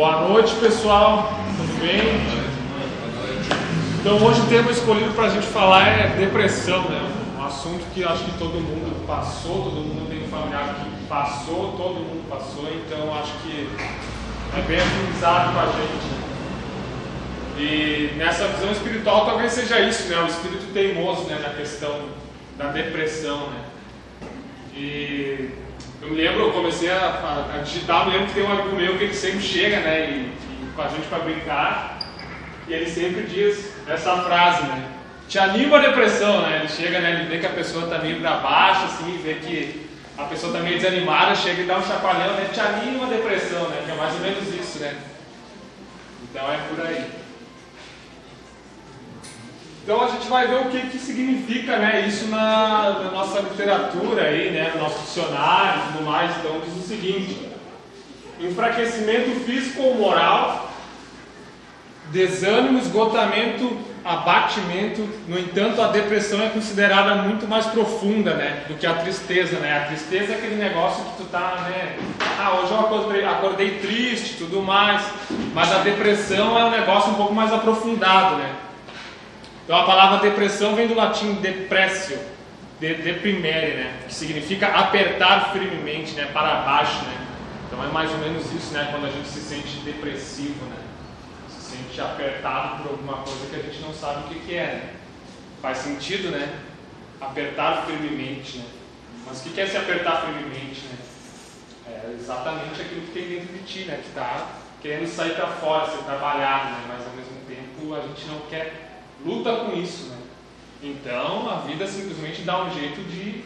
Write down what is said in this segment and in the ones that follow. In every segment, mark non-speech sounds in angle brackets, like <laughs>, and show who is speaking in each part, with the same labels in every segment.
Speaker 1: Boa noite, pessoal. Tudo bem? Então, hoje o tema escolhido para a gente falar é depressão, né? Um assunto que acho que todo mundo passou, todo mundo tem um familiar que passou, todo mundo passou, então acho que é bem afinizado com a gente. E nessa visão espiritual talvez seja isso, né? O espírito teimoso, né? Na questão da depressão, né? E eu me lembro, eu comecei a, a, digitar, eu lembro que tem um amigo meu que ele sempre chega, né, e, e com a gente para brincar, e ele sempre diz essa frase, né, te anima a depressão, né, ele chega, né, ele vê que a pessoa está meio para baixo, assim, vê que a pessoa está meio desanimada, chega e dá um chacoalhão, né, te anima a depressão, né, que é mais ou menos isso, né. Então é por aí. Então a gente vai ver o que, que significa né, isso na, na nossa literatura, aí, né, no nosso dicionário e tudo mais. Então diz o seguinte: enfraquecimento físico ou moral, desânimo, esgotamento, abatimento. No entanto, a depressão é considerada muito mais profunda né, do que a tristeza. Né? A tristeza é aquele negócio que tu tá, né? Ah, hoje eu acordei, acordei triste tudo mais. Mas a depressão é um negócio um pouco mais aprofundado, né? Então a palavra depressão vem do latim depressio, de, deprimere, né? Que significa apertar firmemente, né? Para baixo, né? Então é mais ou menos isso, né? Quando a gente se sente depressivo, né? Se sente apertado por alguma coisa que a gente não sabe o que, que é, né? Faz sentido, né? Apertar firmemente, né? Mas o que é se apertar firmemente, né? É exatamente aquilo que tem dentro de ti, né? Que está querendo sair para fora, ser trabalhado, né? Mas ao mesmo tempo a gente não quer luta com isso. Né? Então a vida simplesmente dá um jeito de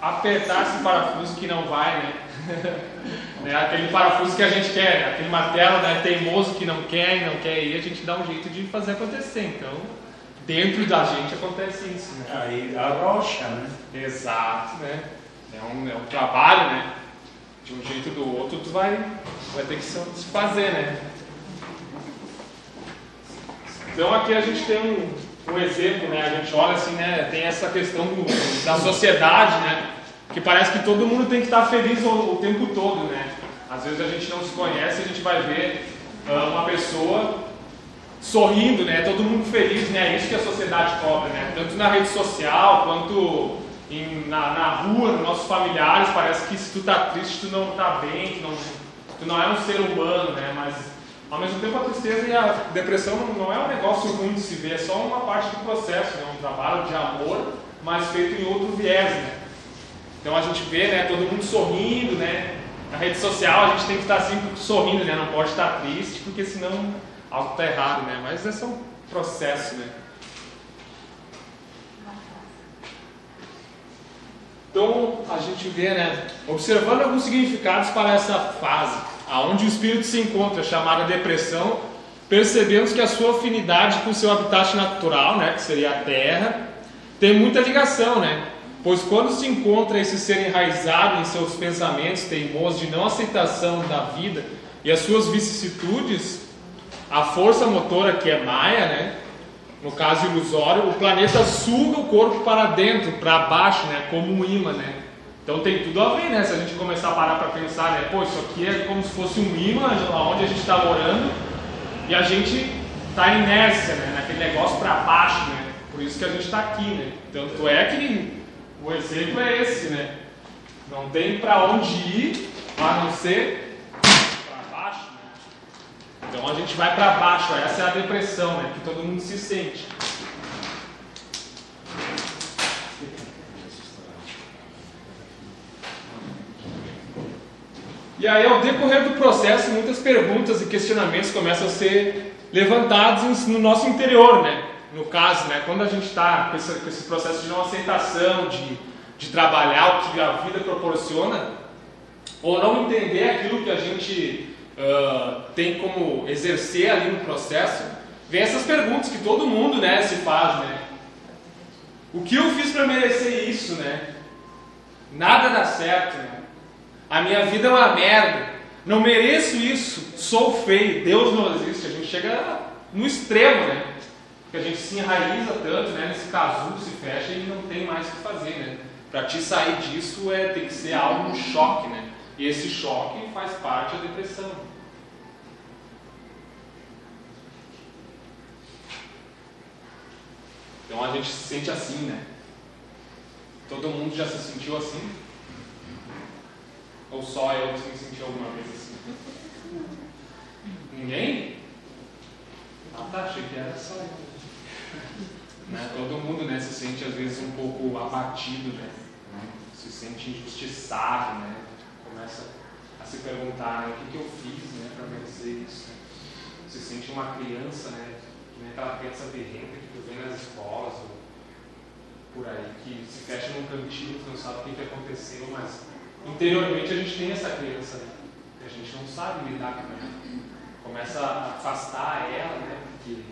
Speaker 1: apertar esse parafuso que não vai, né? <laughs> né? Aquele parafuso que a gente quer, né? aquele martelo né? teimoso que não quer e não quer ir, a gente dá um jeito de fazer acontecer. Então, dentro da gente acontece isso. Né?
Speaker 2: Aí arrocha, né?
Speaker 1: Exato, né? É um, é um trabalho, né? De um jeito ou do outro, tu vai, vai ter que se fazer, né? Então aqui a gente tem um, um exemplo, né? A gente olha assim, né? Tem essa questão do, da sociedade, né? Que parece que todo mundo tem que estar feliz o, o, tempo todo, né? Às vezes a gente não se conhece, a gente vai ver uh, uma pessoa sorrindo, né? Todo mundo feliz, né? É isso que a sociedade cobra, né? Tanto na rede social quanto em, na, na rua, nos nossos familiares, parece que se tu tá triste, tu não tá bem, tu não, tu não é um ser humano, né? Mas ao mesmo tempo, a tristeza e a depressão não é um negócio ruim de se ver, é só uma parte do processo, né? um trabalho de amor, mas feito em outro viés. Né? Então a gente vê né, todo mundo sorrindo, né? na rede social a gente tem que estar sempre sorrindo, né? não pode estar triste, porque senão algo está errado. Né? Mas é um processo. Né? Então a gente vê, né, observando alguns significados para essa fase aonde o espírito se encontra, chamada depressão, percebemos que a sua afinidade com o seu habitat natural, né, que seria a terra, tem muita ligação, né? Pois quando se encontra esse ser enraizado em seus pensamentos teimosos de não aceitação da vida e as suas vicissitudes, a força motora que é Maia, né? No caso ilusório, o planeta suga o corpo para dentro, para baixo, né? Como um imã, né? Então tem tudo a ver, né? Se a gente começar a parar para pensar, né? Pô, isso aqui é como se fosse um imã onde a gente está morando e a gente está inércia, né? Naquele negócio para baixo, né? Por isso que a gente está aqui, né? Tanto é que o exemplo é esse, né? Não tem para onde ir a não ser para baixo, né? Então a gente vai para baixo, essa é a depressão, né? Que todo mundo se sente. E aí, ao decorrer do processo, muitas perguntas e questionamentos começam a ser levantados no nosso interior, né? No caso, né? Quando a gente está com, com esse, processo de não aceitação, de, de trabalhar o que a vida proporciona, ou não entender aquilo que a gente uh, tem como exercer ali no processo, vem essas perguntas que todo mundo, né, se faz, né? O que eu fiz para merecer isso, né? Nada dá certo, né? A minha vida é uma merda. Não mereço isso. Sou feio. Deus não existe. A gente chega no extremo, né? Porque a gente se enraiza tanto, né? Nesse casulo se fecha e não tem mais o que fazer, né? Para te sair disso é tem que ser algo um choque, né? E esse choque faz parte da depressão. Então a gente se sente assim, né? Todo mundo já se sentiu assim? Ou só eu que me senti alguma vez assim? Ninguém? Ah tá, achei que era só eu. Né? Todo mundo né, se sente às vezes um pouco abatido, né? se sente injustiçado, né? começa a se perguntar né, o que, que eu fiz né, para merecer isso. Né? Se sente uma criança, né? aquela criança berrenta que tu vê nas escolas ou por aí, que se fecha num cantinho, tu não sabe o que, que aconteceu, mas interiormente a gente tem essa criança, né? E a gente não sabe lidar com ela. Começa a afastar ela, né? Porque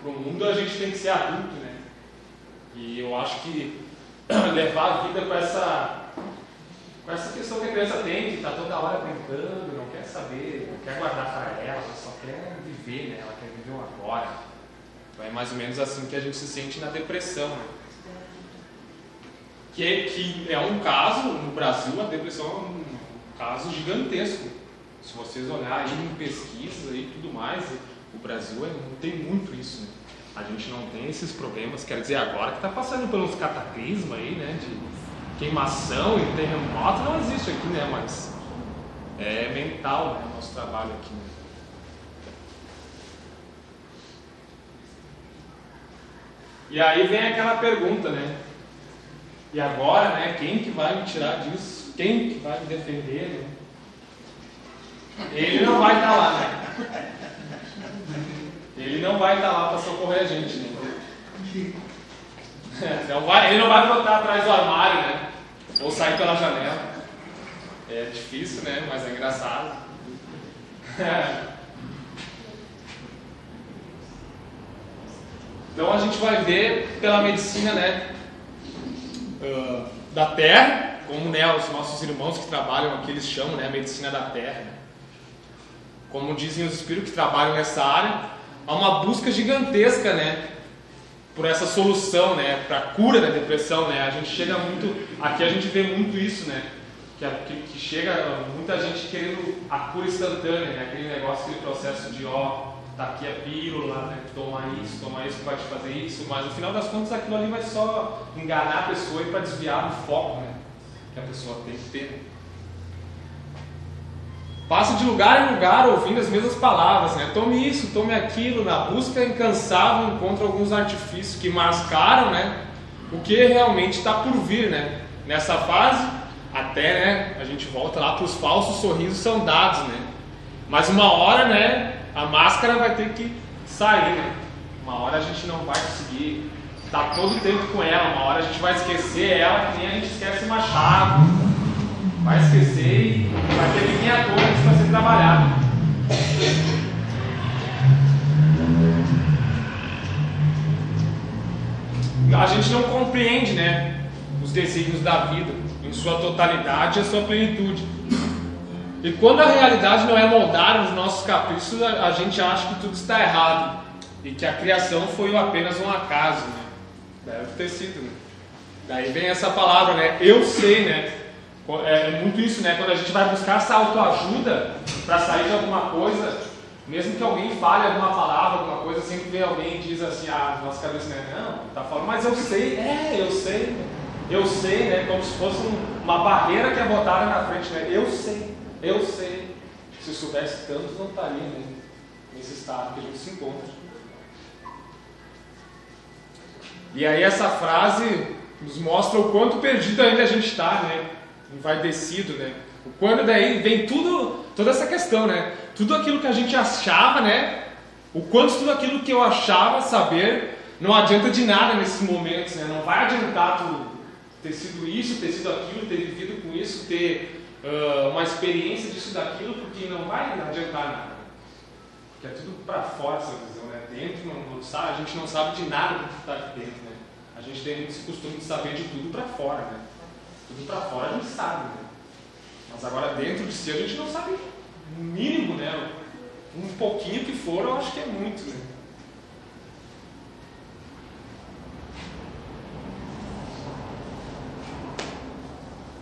Speaker 1: para o mundo a gente tem que ser adulto, né? E eu acho que <clears throat> levar a vida com essa, com essa questão que a criança tem, que está toda hora brincando, não quer saber, não quer guardar para ela, ela só quer viver, né? Ela quer viver o agora. Então é mais ou menos assim que a gente se sente na depressão, né? Que, que é um caso, no Brasil, a depressão é um caso gigantesco. Se vocês olharem em pesquisas e tudo mais, o Brasil é, não tem muito isso. Né? A gente não tem esses problemas. Quer dizer, agora que está passando pelos cataclismos aí, né? De queimação e terremoto, não existe aqui, né? Mas é mental né, o nosso trabalho aqui. Né? E aí vem aquela pergunta, né? E agora, né? Quem que vai me tirar disso? Quem que vai me defender? Né? Ele não vai estar lá, né? Ele não vai estar lá para socorrer a gente, né? <laughs> Não vai, ele não vai botar atrás do armário, né? Ou sair pela janela. É difícil, né? Mas é engraçado. <laughs> Então a gente vai ver pela medicina, né? Da terra, como né, os nossos irmãos que trabalham aqui eles chamam, né? A medicina da terra. Como dizem os espíritos que trabalham nessa área, há uma busca gigantesca, né? Por essa solução, né? Para a cura da depressão, né? A gente chega muito, aqui a gente vê muito isso, né? Que, que, que chega muita gente querendo a cura instantânea, né? Aquele negócio, aquele processo de ó, tá aqui a pílula, né? Toma isso, toma isso que vai te fazer isso, mas no final das contas aquilo ali vai só enganar a pessoa e para desviar do foco, né? Que a pessoa tem que ter. Passa de lugar em lugar ouvindo as mesmas palavras, né? Tome isso, tome aquilo, na busca incansável encontra alguns artifícios que mascaram, né? O que realmente está por vir, né? Nessa fase, até, né? A gente volta lá para os falsos sorrisos são dados, né? Mas uma hora, né? A máscara vai ter que sair, né? Uma hora a gente não vai conseguir estar todo o tempo com ela, uma hora a gente vai esquecer ela que nem a gente esquece uma chave vai esquecer e vai ter que vir à toa para ser trabalhado. A gente não compreende né, os desígnios da vida em sua totalidade e a sua plenitude. E quando a realidade não é moldada nos nossos caprichos, a, gente acha que tudo está errado e que a criação foi apenas um acaso. Né? Deve ter sido. Né? Daí vem essa palavra, né? Eu sei, né? É, é muito isso, né? Quando a gente vai buscar essa autoajuda para sair de alguma coisa, mesmo que alguém fale alguma palavra, alguma coisa, sempre vem alguém e diz assim, ah, nossa cabeça, né? Não, tá falando, mas eu sei, é, eu sei, eu sei, né? Como se fosse uma barreira que é botada na frente, né? Eu sei, eu sei. Se soubesse tanto, não estaria nesse estado que a gente se encontra. E aí essa frase nos mostra o quanto perdido ainda a gente está, né? envaidecido, né? Quando daí vem tudo, toda essa questão, né? Tudo aquilo que a gente achava, né? O quanto tudo aquilo que eu achava saber não adianta de nada nesses momentos, né? Não vai adiantar tu ter sido isso, ter sido aquilo, ter vivido com isso, ter uh, uma experiência disso daquilo, porque não vai adiantar nada. Porque é tudo para fora essa visão, né? Dentro não, não sabe, a gente não sabe de nada do que está aqui dentro, né? A gente tem esse costume de saber de tudo para fora, né? Tudo para fora a gente sabe, né? Mas agora dentro de si a gente não sabe o mínimo, né? Um pouquinho que for, eu acho que é muito, né?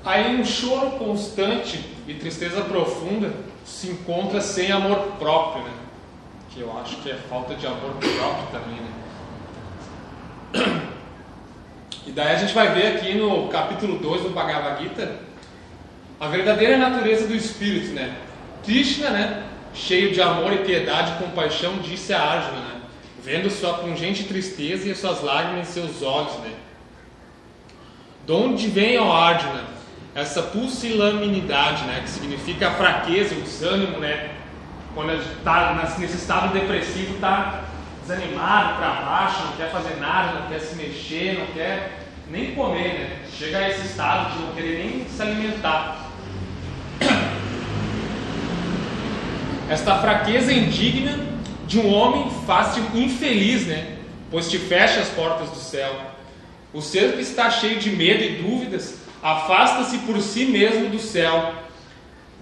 Speaker 1: Aí um choro constante e tristeza profunda se encontra sem amor próprio, né? Que eu acho que é falta de amor próprio também, né? E daí a gente vai ver aqui no capítulo 2 do Bhagavad Gita a verdadeira natureza do espírito, né? Krishna, né? Cheio de amor e piedade e compaixão, disse a Arjuna, né? Vendo sua pungente tristeza e suas lágrimas em seus olhos, né? De onde vem, ó Arjuna, essa pusilanimidade, né? Que significa a fraqueza, o desânimo, né? Quando está nesse estado depressivo, está desanimado, para baixo, não quer fazer nada, não quer se mexer, não quer nem comer, né? Chega a esse estado de não querer nem se alimentar. <coughs> Esta fraqueza indigna de um homem fácil infeliz, né? Pois te fecha as portas do céu. O ser que está cheio de medo e dúvidas afasta-se por si mesmo do céu,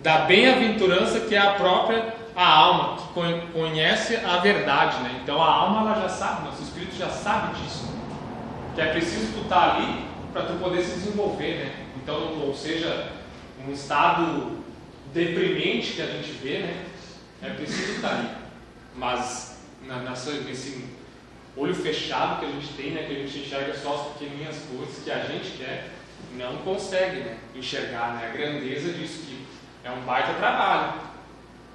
Speaker 1: da bem-aventurança que é a própria a alma, que conhece a verdade, né? Então a alma ela já sabe, nosso espírito já sabe disso, que é preciso tu estar tá ali para tu poder se desenvolver, né? Então, ou seja, um estado deprimente que a gente vê, né? É preciso estar ali. Mas na, nessa, nesse olho fechado que a gente tem, né? Que a gente enxerga só as pequenininhas coisas que a gente quer, não consegue né, enxergar né, a grandeza disso que é um baita trabalho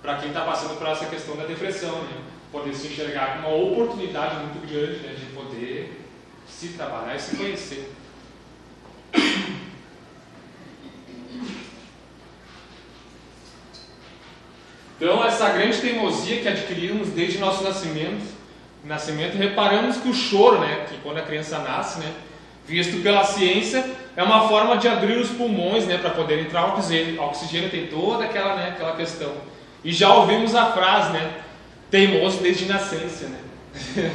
Speaker 1: para quem está passando por essa questão da depressão, né? Poder se enxergar como uma oportunidade muito grande né, de poder se trabalhar e se conhecer. Então, essa grande teimosia que adquirimos desde nosso nascimento, nascimento, reparamos que o choro, né, que quando a criança nasce, né, visto pela ciência, é uma forma de abrir os pulmões, né, para poder entrar oxigênio. O oxigênio tem toda aquela, né, aquela questão. E já ouvimos a frase, né, teimoso desde nascença, né. <laughs>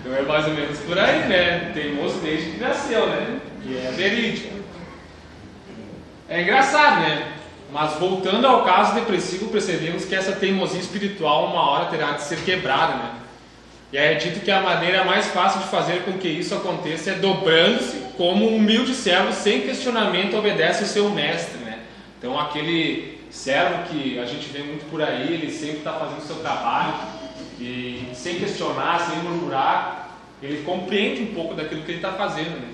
Speaker 1: então é mais ou menos por aí, né, teimoso desde que nasceu, né, e é verídico. É engraçado, né? Mas voltando ao caso depressivo, percebemos que essa teimosia espiritual uma hora terá de ser quebrada, né? E é dito que a maneira mais fácil de fazer com que isso aconteça é dobrando-se como um humilde servo sem questionamento obedece o seu mestre, né? Então aquele servo que a gente vê muito por aí, ele sempre está fazendo o seu trabalho e sem questionar, sem murmurar, ele compreende um pouco daquilo que ele está fazendo, né?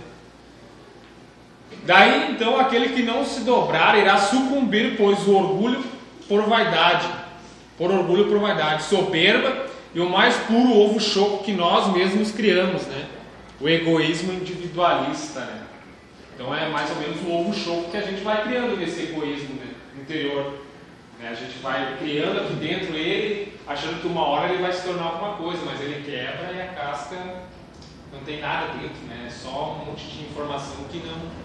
Speaker 1: Daí então aquele que não se dobrar irá sucumbir, pois o orgulho por vaidade, por orgulho por vaidade, soberba e o mais puro ovo choco que nós mesmos criamos, né? O egoísmo individualista, né? Então é mais ou menos o ovo choco que a gente vai criando nesse egoísmo né? interior. Né? A gente vai criando aqui dentro ele, achando que uma hora ele vai se tornar alguma coisa, mas ele quebra e a casca não tem nada dentro, né? É só um monte de informação que não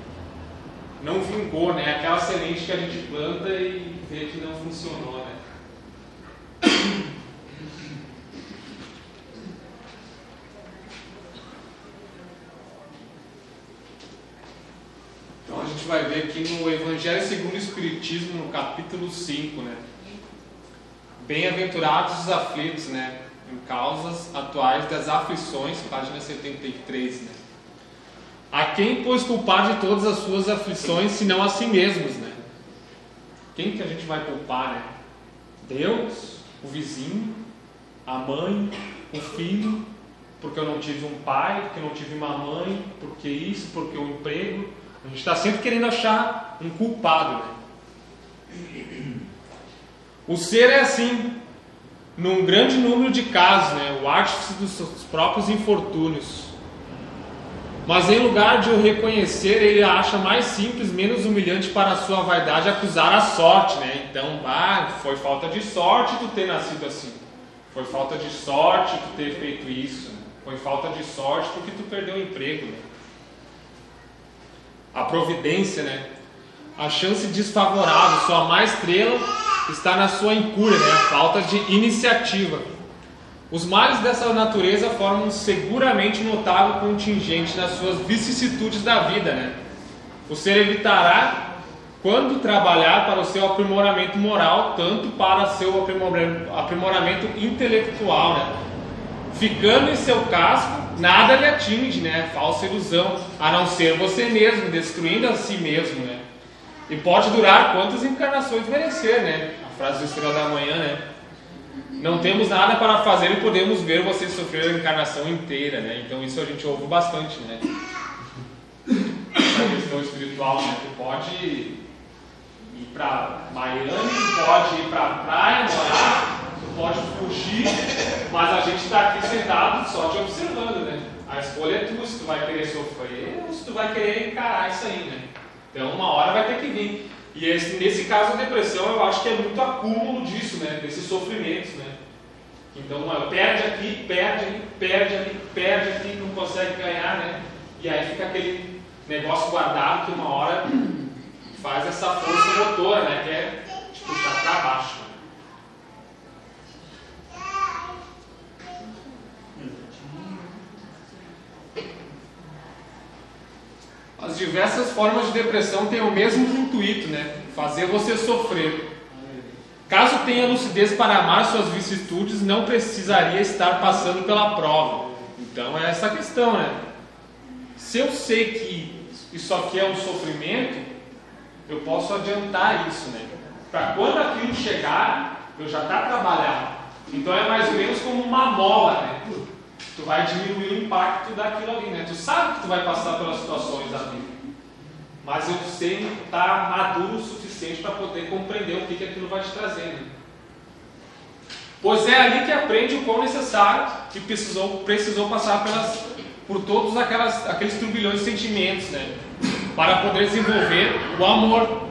Speaker 1: não vingou, né? Aquela semente que a gente planta e vê que não funcionou, né? Então a gente vai ver aqui no Evangelho segundo o Espiritismo, no capítulo 5, né? Bem-aventurados os aflitos, né? Em causas atuais das aflições, página 73, né? A quem, pois, culpar de todas as suas aflições, senão a si mesmos, né? Quem que a gente vai culpar, né? Deus, o vizinho, a mãe, o filho, porque eu não tive um pai, porque eu não tive uma mãe, porque isso, porque o emprego. A gente está sempre querendo achar um culpado, né? O ser é assim, num grande número de casos, né? O artífice dos seus próprios infortúnios. Mas em lugar de o reconhecer, ele acha mais simples, menos humilhante para a sua vaidade acusar a sorte, né? Então, ah, foi falta de sorte tu ter nascido assim. Foi falta de sorte tu ter feito isso. Foi falta de sorte porque tu perdeu o emprego. Né? A providência, né? A chance desfavorável, sua má estrela está na sua incúria, né? A falta de iniciativa. Os males dessa natureza formam seguramente notável contingente nas suas vicissitudes da vida. Né? O ser evitará, quando trabalhar para o seu aprimoramento moral, tanto para seu aprimoramento intelectual. Né? Ficando em seu casco, nada lhe atinge, né? falsa ilusão, a não ser você mesmo, destruindo a si mesmo. Né? E pode durar quantas encarnações merecer, né? A frase do Estrela da Manhã, né? Não temos nada para fazer e podemos ver você sofrer a encarnação inteira, né? Então isso a gente ouve bastante, né? Essa questão espiritual, né? Tu pode ir para Miami, pode ir para praia, morar, pode fugir, mas a gente está aqui sentado só te observando, né? A escolha é tua, se tu vai querer sofrer ou se tu vai querer encarar isso aí, né? Então uma hora vai ter que vir. E esse, nesse caso a depressão eu acho que é muito acúmulo disso, né? Desses sofrimentos, né? Então perde aqui, perde ali, perde ali, perde aqui, não consegue ganhar, né? E aí fica aquele negócio guardado que uma hora faz essa força motora, né? Que é te puxar para baixo. Né? As diversas formas de depressão têm o mesmo intuito, né? Fazer você sofrer. Caso tenha lucidez para amar suas vicissitudes, não precisaria estar passando pela prova. Então é essa questão, né? Se eu sei que isso aqui é um sofrimento, eu posso adiantar isso, né? Para quando aquilo chegar, eu já está trabalhado. Então é mais ou menos como uma mola, né? Tu vai diminuir o impacto daquilo ali, né? Tu sabe que tu vai passar pelas situações da vida, mas eu sei estar tá maduro o suficiente para poder compreender o que, que aquilo vai te trazendo. Né? Pois é ali que aprende o quão necessário que precisou, precisou passar pelas, por todos aquelas, aqueles turbilhões de sentimentos, né? Para poder desenvolver o amor.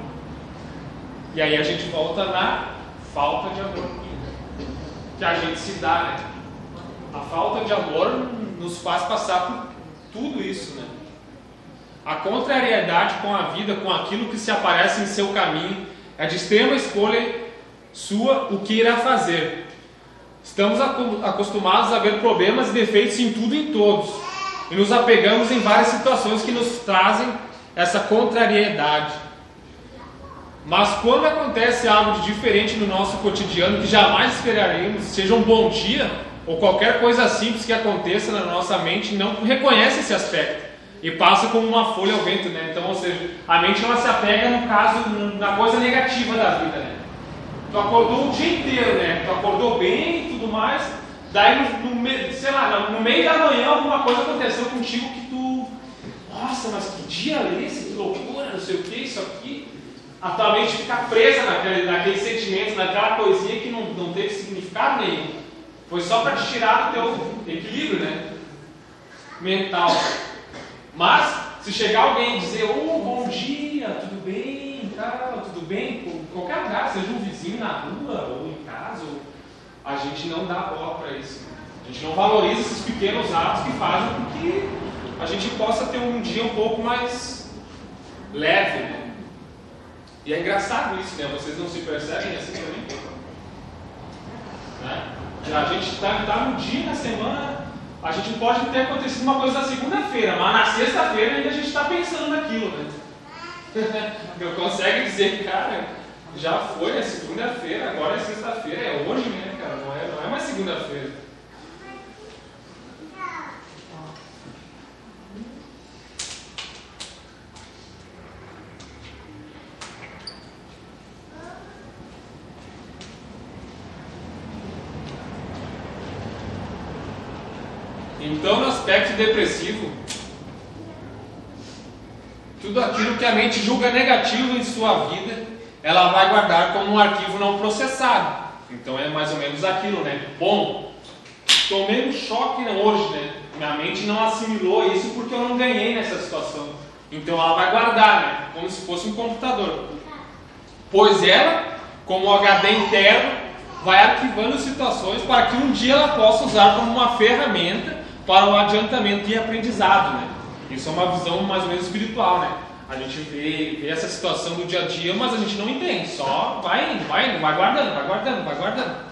Speaker 1: E aí a gente volta na falta de amor que a gente se dá, né? A falta de amor nos faz passar por tudo isso, né? A contrariedade com a vida, com aquilo que se aparece em seu caminho, é de extrema escolha sua o que irá fazer. Estamos acostumados a ver problemas e defeitos em tudo e em todos, e nos apegamos em várias situações que nos trazem essa contrariedade. Mas quando acontece algo de diferente no nosso cotidiano que jamais esperaremos, seja um bom dia, ou qualquer coisa simples que aconteça na nossa mente não reconhece esse aspecto e passa como uma folha ao vento, né? Então, ou seja, a mente ela se apega no caso na coisa negativa da vida, né? Tu acordou o dia inteiro, né? Tu acordou bem e tudo mais, daí no, no, sei lá, no meio da manhã alguma coisa aconteceu contigo que tu, nossa, mas que dia é esse? Que loucura, não sei o que, isso aqui. A tua mente fica presa naquele, naquele sentimento, naquela coisinha que não, não teve significado nenhum. Foi só para tirar do teu equilíbrio, né? Mental. Mas, se chegar alguém e dizer, oh, bom dia, tudo bem, tal, tudo bem, em qualquer lugar, seja um vizinho na rua ou em casa, a gente não dá bola para isso. A gente não valoriza esses pequenos atos que fazem com que a gente possa ter um dia um pouco mais leve, né? E é engraçado isso, né? Vocês não se percebem assim também? Né? A gente está tá no dia, na semana, a gente pode ter acontecido uma coisa na segunda-feira, mas na sexta-feira ainda a gente está pensando naquilo, né? <laughs> Não consegue dizer, cara, já foi, é segunda-feira, agora é sexta-feira, é hoje, né, cara? Não é, não é mais segunda-feira. Então, no aspecto depressivo, tudo aquilo que a mente julga negativo em sua vida, ela vai guardar como um arquivo não processado. Então é mais ou menos aquilo, né? Bom, tomei um choque hoje, né? Minha mente não assimilou isso porque eu não ganhei nessa situação. Então ela vai guardar, né? Como se fosse um computador. Pois ela, como HD interno, vai arquivando situações para que um dia ela possa usar como uma ferramenta para o adiantamento e aprendizado, né? Isso é uma visão mais ou menos espiritual, né? A gente vê, vê essa situação do dia a dia, mas a gente não entende, só vai indo, vai indo, vai guardando, vai guardando, vai guardando.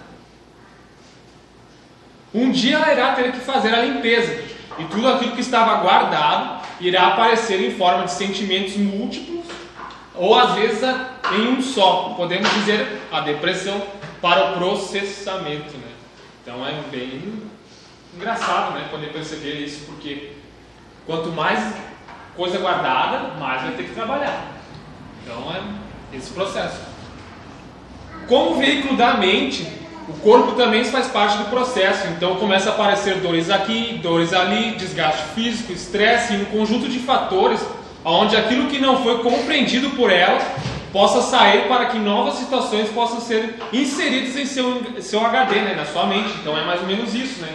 Speaker 1: Um dia ela irá ter que fazer a limpeza, e tudo aquilo que estava guardado irá aparecer em forma de sentimentos múltiplos, ou às vezes em um só, podemos dizer a depressão para o processamento, né? Então é bem engraçado, né? Poder perceber isso, porque quanto mais coisa guardada, mais vai ter que trabalhar. Então é esse processo. Como veículo da mente, o corpo também faz parte do processo. Então começa a aparecer dores aqui, dores ali, desgaste físico, estresse e um conjunto de fatores onde aquilo que não foi compreendido por ela possa sair para que novas situações possam ser inseridas em seu, seu HD, né, na sua mente. Então é mais ou menos isso, né?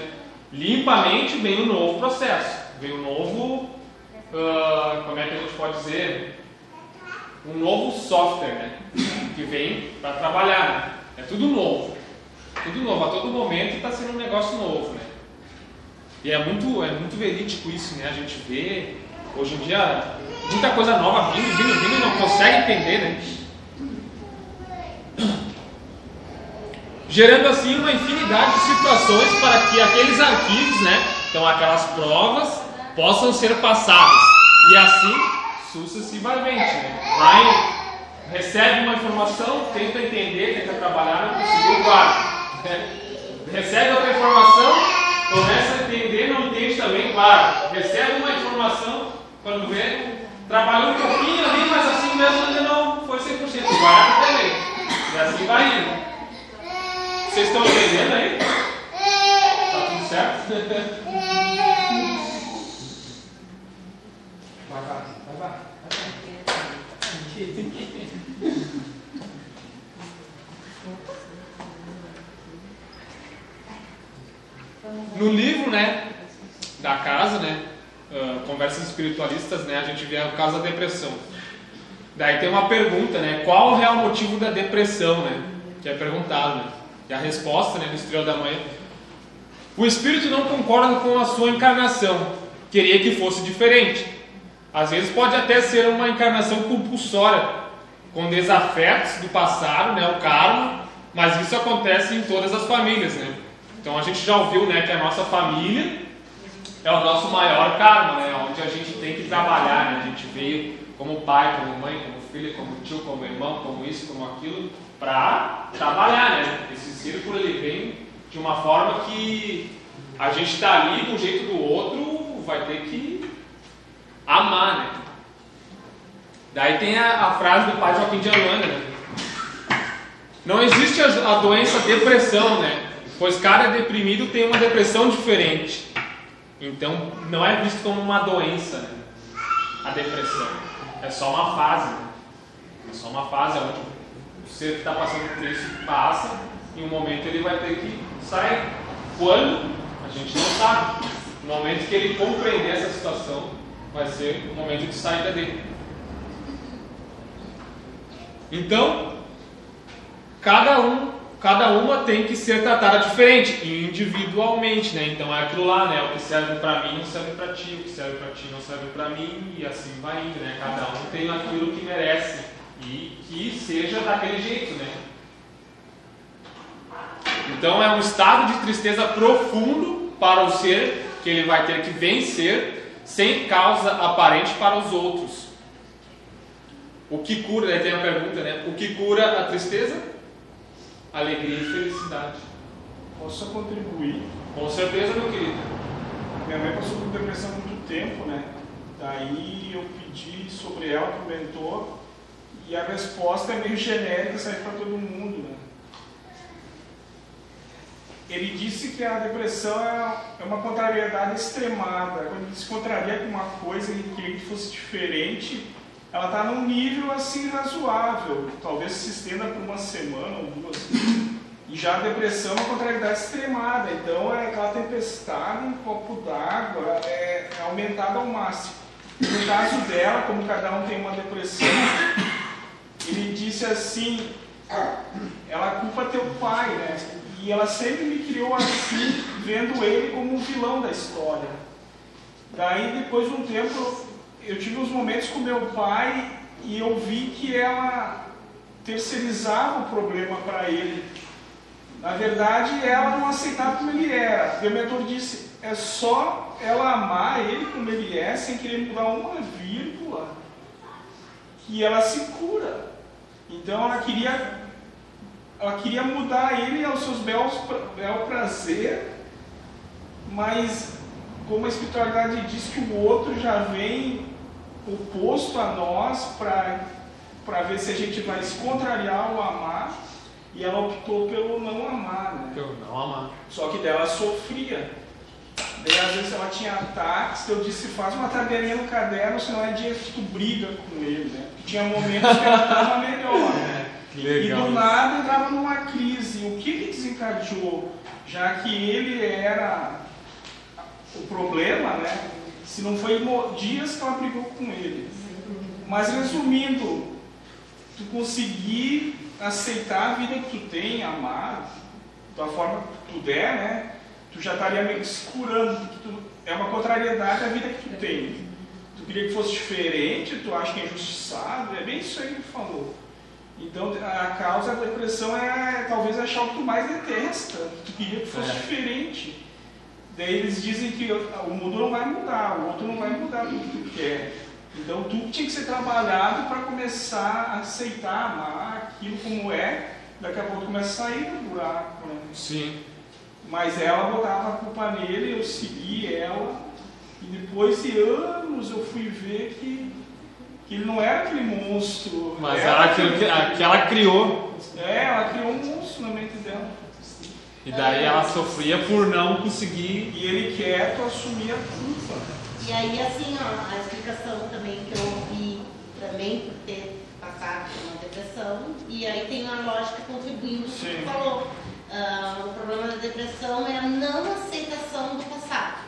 Speaker 1: Limpa a mente, vem um novo processo, vem um novo, uh, como é que a gente pode dizer, um novo software, né? Que vem para trabalhar, né? É tudo novo, tudo novo. A todo momento está sendo um negócio novo, né? E é muito, é muito verídico isso, né? A gente vê hoje em dia muita coisa nova vindo, vindo, vindo e não consegue entender, né? Gerando assim uma infinidade de situações para que aqueles arquivos, né? Então aquelas provas possam ser passadas. E assim sucessivamente. Né? Vai, recebe uma informação, tenta entender, tenta trabalhar, não conseguiu, guarda. Né? Recebe outra informação, começa a entender, não entende também, guarda. Recebe uma informação, quando vê, Trabalhou um pouquinho ali, mas assim mesmo ainda não foi 100%. Guarda também. E assim vai indo. Vocês estão entendendo aí? Tá tudo certo? Vai, vai, vai. No livro, né, da casa, né, uh, conversas espiritualistas, né, a gente vê o caso da depressão. Daí tem uma pergunta, né, qual o real motivo da depressão, né, que é perguntado, né, e a resposta, né, do Estrela da Manhã, o espírito não concorda com a sua encarnação, queria que fosse diferente. Às vezes pode até ser uma encarnação compulsória, com desafetos do passado, né, o karma, mas isso acontece em todas as famílias, né? Então a gente já ouviu, né, que a nossa família é o nosso maior karma, né? Onde a gente tem que trabalhar, né? A gente veio como pai, como mãe, como filho, como tio, como irmão, como isso, como aquilo, para trabalhar, né? Esse círculo ele vem de uma forma que a gente está ali de um jeito do outro, vai ter que amar, né? Daí tem a, a frase do pai Joaquim de Aruanda, né? Não existe a, a doença depressão, né? Pois cada deprimido tem uma depressão diferente. Então, não é visto como uma doença né? a depressão. É só uma fase. Né? É só uma fase onde o ser que está passando por isso passa e um momento ele vai ter que sair. Quando? A gente não sabe. No momento que ele compreender essa situação, vai ser o momento de saída dele. Então, cada um cada uma tem que ser tratada diferente, individualmente, né? Então é aquilo lá, né? O que serve para mim não serve para ti, o que serve para ti não serve para mim, e assim vai indo, né? Cada um tem aquilo que merece e que seja daquele jeito, né? Então é um estado de tristeza profundo para o ser que ele vai ter que vencer sem causa aparente para os outros. O que cura, daí tem a pergunta, né? O que cura a tristeza? alegria e felicidade.
Speaker 2: Posso contribuir?
Speaker 1: Com certeza, meu querido.
Speaker 2: Minha mãe passou por depressão há muito tempo, né? Daí eu pedi sobre ela para o mentor e a resposta é meio genérica, serve para todo mundo, né? Ele disse que a depressão é, é uma contrariedade extremada. Quando ele se contraria com uma coisa e queria que fosse diferente, ela está num nível assim razoável, talvez se estenda por uma semana ou duas. E já a depressão é uma contrariedade extremada, então é aquela tempestade em copo d'água é, é aumentada ao máximo. No caso dela, como cada um tem uma depressão, ele disse assim, ela culpa teu pai, né? E ela sempre me criou assim, vendo ele como o vilão da história. Daí, depois de um tempo, eu tive uns momentos com meu pai e eu vi que ela terceirizava o problema para ele. Na verdade, ela não aceitava como ele era. Meu mentor disse: é só ela amar ele como ele é, sem querer mudar uma vírgula, que ela se cura. Então, ela queria, ela queria mudar ele aos seus belos, bel prazer, mas como a espiritualidade diz que o outro já vem oposto a nós para ver se a gente vai se contrariar ou amar, e ela optou pelo não amar, né?
Speaker 1: Pelo não amar.
Speaker 2: Só que dela sofria. Daí às vezes ela tinha ataques, eu disse, faz uma tabelinha no caderno, senão é dia que tu briga com ele, né? Porque tinha momentos que ela estava melhor, né? <laughs> E do nada entrava numa crise. O que, que desencadeou? Já que ele era o problema, né? Se não foi dias que ela brigou com ele. Mas resumindo, tu conseguir aceitar a vida que tu tem, amar, da forma que tu der, né? Tu já estaria meio que se curando, porque tu, é uma contrariedade à vida que tu tem. Tu queria que fosse diferente, tu acha que é injustiçado, é bem isso aí que ele falou. Então a causa da depressão é talvez achar o que tu mais detesta, tu queria que fosse é. diferente. Daí eles dizem que o mundo não vai mudar, o outro não vai mudar tudo que tu quer. Então tudo tinha que ser trabalhado para começar a aceitar, amar aquilo como é, daqui a pouco começa a sair do buraco. Né?
Speaker 1: Sim.
Speaker 2: Mas ela botava a culpa nele, eu segui ela, e depois de anos eu fui ver que, que ele não era aquele monstro.
Speaker 1: Mas era aquilo que, que ela criou.
Speaker 2: É, ela criou um monstro na mente dela.
Speaker 1: E daí ela sofria por não conseguir.
Speaker 2: E ele quieto assumir a culpa.
Speaker 3: E aí, assim, ó, a explicação também que eu ouvi também por ter passado por uma depressão, e aí tem uma lógica contribuindo com o que tu falou. Uh, o problema da depressão é a não aceitação do passado.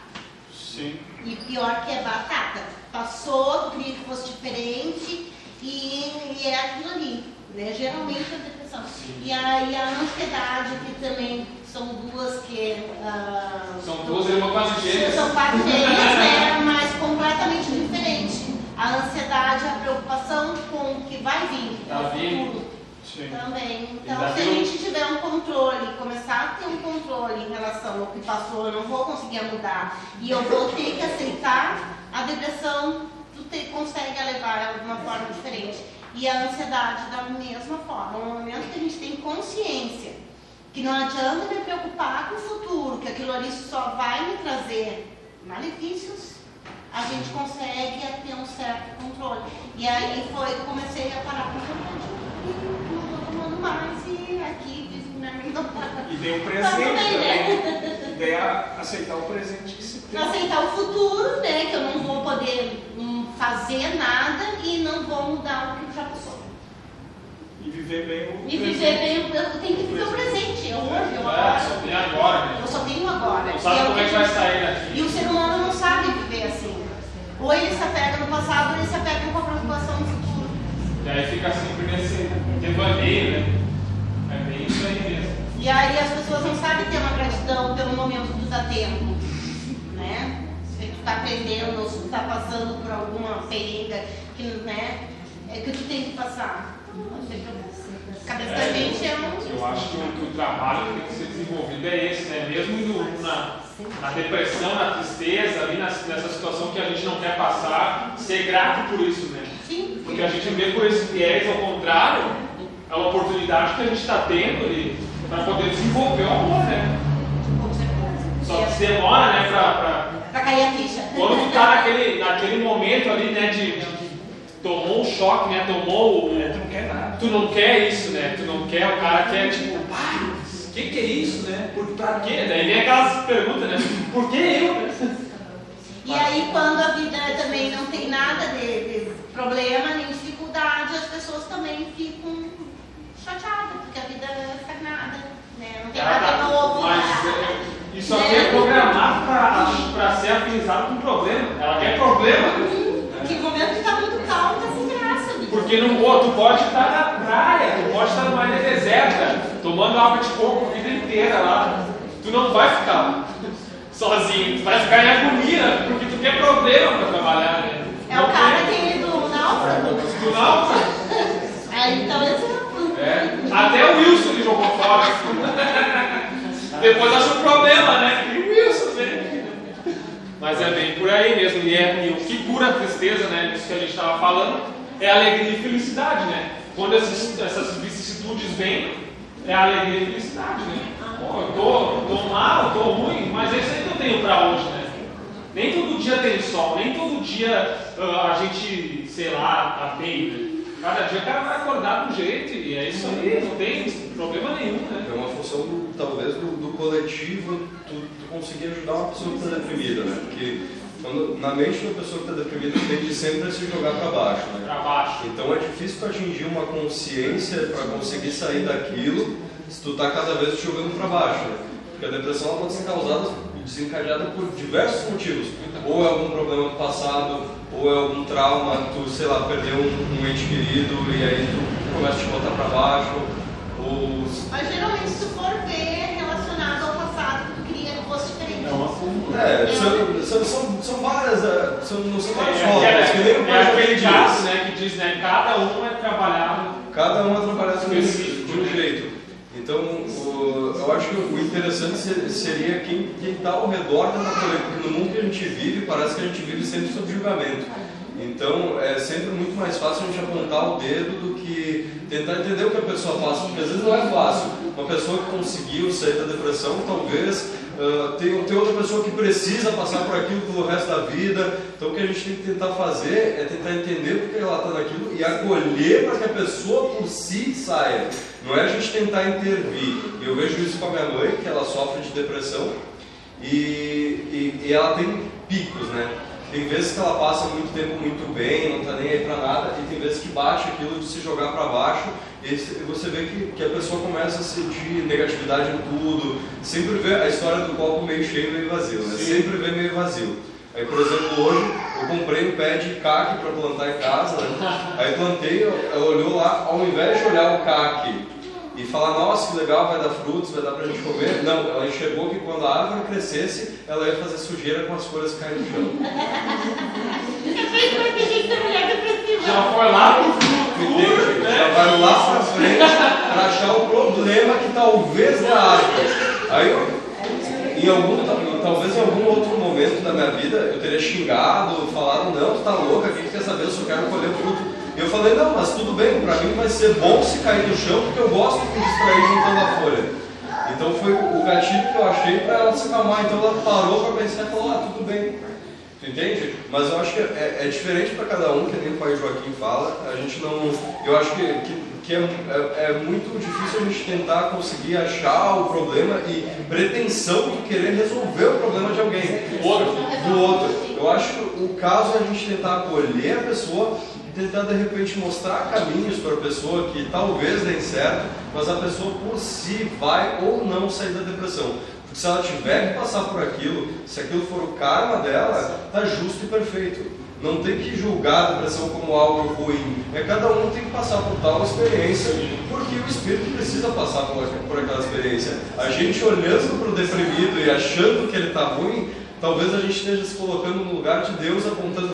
Speaker 2: Sim.
Speaker 3: E pior que é batata. Passou, tu queria que fosse diferente e, e é aquilo ali. Né? Geralmente é a depressão. Sim. E aí a ansiedade, que também são duas que. Uh,
Speaker 1: são duas irmãs quase gêmeas.
Speaker 3: São quase gêmeas, né? mas completamente diferente. A ansiedade, a preocupação com o que vai vir,
Speaker 1: tá o futuro.
Speaker 3: Sim. Também. Então, se a gente tiver um controle, começar a ter um controle em relação ao que passou, eu não vou conseguir mudar e eu vou ter que aceitar a depressão, tu te, consegue levar ela de uma forma diferente. E a ansiedade da mesma forma. No momento que a gente tem consciência que não adianta me preocupar com o futuro, que aquilo ali só vai me trazer malefícios, a gente consegue ter um certo controle. E aí foi que comecei a parar com o mais e aqui não
Speaker 2: tá. E dei um presente também, né? Daí aceitar o presente que se tem.
Speaker 3: Aceitar o futuro, né? Que eu não vou poder hum, fazer nada e não vou mudar o que já passou.
Speaker 2: E viver bem o
Speaker 3: E viver bem, eu tenho que viver o presente. Eu hoje, eu.
Speaker 1: É, só tem agora. Né?
Speaker 3: Eu só tenho agora.
Speaker 1: Não sabe como é que vai sair daqui.
Speaker 3: E o ser humano não sabe viver assim. Ou ele se apega no passado, ou ele se apega com a preocupação no futuro.
Speaker 1: E aí fica sempre nesse né? É bem isso aí mesmo.
Speaker 3: E aí as pessoas não sabem ter uma gratidão pelo momento está tendo. Né? Se tu está aprendendo, ou se tu está passando por alguma periga que, né, é que tu tem que passar. Cabeça da gente é um.
Speaker 1: Eu acho que o, que o trabalho que tem que ser desenvolvido é esse, né? Mesmo indo na, na depressão, na tristeza, ali nessa situação que a gente não quer passar, ser grato por isso, né?
Speaker 3: Sim.
Speaker 1: Porque a gente vê por esse viés ao contrário, é uma oportunidade que a gente está tendo ali para poder desenvolver o amor, né? Só que demora, né, para.
Speaker 3: Para cair a ficha.
Speaker 1: Quando tu tá naquele, naquele momento ali, né, de, de tomou um choque, né? Tomou o.
Speaker 2: É, tu não quer nada.
Speaker 1: Tu não quer isso, né? Tu não quer, o cara quer tipo, pai, o que, que é isso, né? Por, pra quê? Daí vem aquelas perguntas, né? Por que eu?
Speaker 3: E aí quando a vida também não tem nada de, de problema, nem dificuldade, as pessoas também ficam chateadas, porque a vida é estagnada, né? Não tem nada tá, novo.
Speaker 1: Mas é, isso aqui né? é programado para ser afinizado com problema. Ela quer problema.
Speaker 3: Hum, que momento está muito calmo, está sem graça.
Speaker 1: Porque no outro pode estar na praia, tu pode estar numa ilha deserta, tomando água de coco a vida inteira lá. Tu não vai ficar <laughs> sozinho, tu vai ficar em agonia, porque tu tem problema para trabalhar, né?
Speaker 3: É o cara que do náufrago.
Speaker 1: Do náufrago? <laughs>
Speaker 3: Aí então
Speaker 1: é. Até o Wilson ele jogou fora. Depois achou problema, né? E o Wilson, né? Mas é bem por aí mesmo. E, é, e o que cura a tristeza, né? Disso que a gente estava falando, é alegria e felicidade, né? Quando essas, essas vicissitudes vêm, é alegria e felicidade, né? Pô, eu tô, tô mal, tô ruim, mas é isso aí que eu tenho para hoje, né? Nem todo dia tem sol, nem todo dia uh, a gente, sei lá, tá bem, né? Cada dia o cara vai acordar de um jeito e é isso aí, não tem problema nenhum, né?
Speaker 4: É uma função, talvez, do, do coletivo, tu, tu conseguir ajudar uma pessoa que está deprimida, né? Porque quando, na mente da pessoa que está deprimida tende sempre a se jogar para baixo, né?
Speaker 1: Para baixo.
Speaker 4: Então é difícil tu atingir uma consciência para conseguir sair daquilo se tu está cada vez te jogando para baixo, né? Porque a depressão ela pode ser causada desencadeada por diversos motivos. Ou é algum problema do passado, ou é algum trauma, tu, sei lá, perdeu um, um ente querido e aí tu começa a te botar para baixo. Ou...
Speaker 3: Mas geralmente se tu for ver relacionado ao passado que tu queria que fosse diferente.
Speaker 4: É, são, são, são, são várias, é, são, não são várias
Speaker 1: É,
Speaker 4: formas, que nem o
Speaker 1: é, é
Speaker 4: diz.
Speaker 1: caso, né, que diz, né, cada um é trabalhado
Speaker 4: Cada um é trabalhado de um de um jeito. Então, o- eu acho que o interessante se- seria quem está ao redor da natureza, porque no mundo que a gente vive, parece que a gente vive sempre sob julgamento. Então, é sempre muito mais fácil a gente apontar o dedo do que tentar entender o que a pessoa passa, porque às vezes não é fácil. Uma pessoa que conseguiu sair da depressão, talvez ah, tem, tem outra pessoa que precisa passar por aquilo pelo resto da vida. Então, o que a gente tem que tentar fazer é tentar entender por que ela está naquilo e acolher para que a pessoa por si saia. Não é a gente tentar intervir. Eu vejo isso com a minha mãe, que ela sofre de depressão e, e, e ela tem picos, né? Tem vezes que ela passa muito tempo muito bem, não está nem aí para nada, e tem vezes que bate aquilo de se jogar para baixo, e você vê que, que a pessoa começa a sentir negatividade em tudo, sempre vê a história do copo meio cheio, meio vazio, né? Sempre vê meio vazio. Aí, por exemplo, hoje eu comprei um pé de caque para plantar em casa, né? aí plantei, ela olhou lá, ao invés de olhar o caque e falar, nossa, que legal, vai dar frutos, vai dar pra gente comer. Não, ela enxergou que quando a árvore crescesse, ela ia fazer sujeira com as folhas caindo no chão. <laughs>
Speaker 1: Já foi lá pro futuro,
Speaker 4: Entende? Já
Speaker 1: né?
Speaker 4: vai lá pra frente pra achar o problema que talvez da árvore. Aí, eu- em algum, tal- talvez em algum outro momento da minha vida, eu teria xingado, falado, não, tu tá louca, quem que quer saber, eu só quero colher o fruto. Eu falei, não, mas tudo bem, pra mim vai ser bom se cair no chão, porque eu gosto de me distrair juntando a folha. Então foi o gatilho que eu achei para ela se acalmar. Então ela parou para pensar e falou, ah, tudo bem. Tu entende? Mas eu acho que é, é diferente para cada um, que nem o pai Joaquim fala. A gente não. Eu acho que, que, que é, é, é muito difícil a gente tentar conseguir achar o problema e pretensão de querer resolver o problema de alguém.
Speaker 1: O outro.
Speaker 4: Do outro. Eu acho que o caso é a gente tentar acolher a pessoa e tentar de repente mostrar caminhos para a pessoa que talvez dêem certo, mas a pessoa por si vai ou não sair da depressão. Porque se ela tiver que passar por aquilo, se aquilo for o karma dela, tá justo e perfeito. Não tem que julgar a depressão como algo ruim. É cada um tem que passar por tal experiência, porque o espírito precisa passar por, por aquela experiência. A gente olhando para o deprimido e achando que ele está ruim, talvez a gente esteja se colocando no lugar de Deus apontando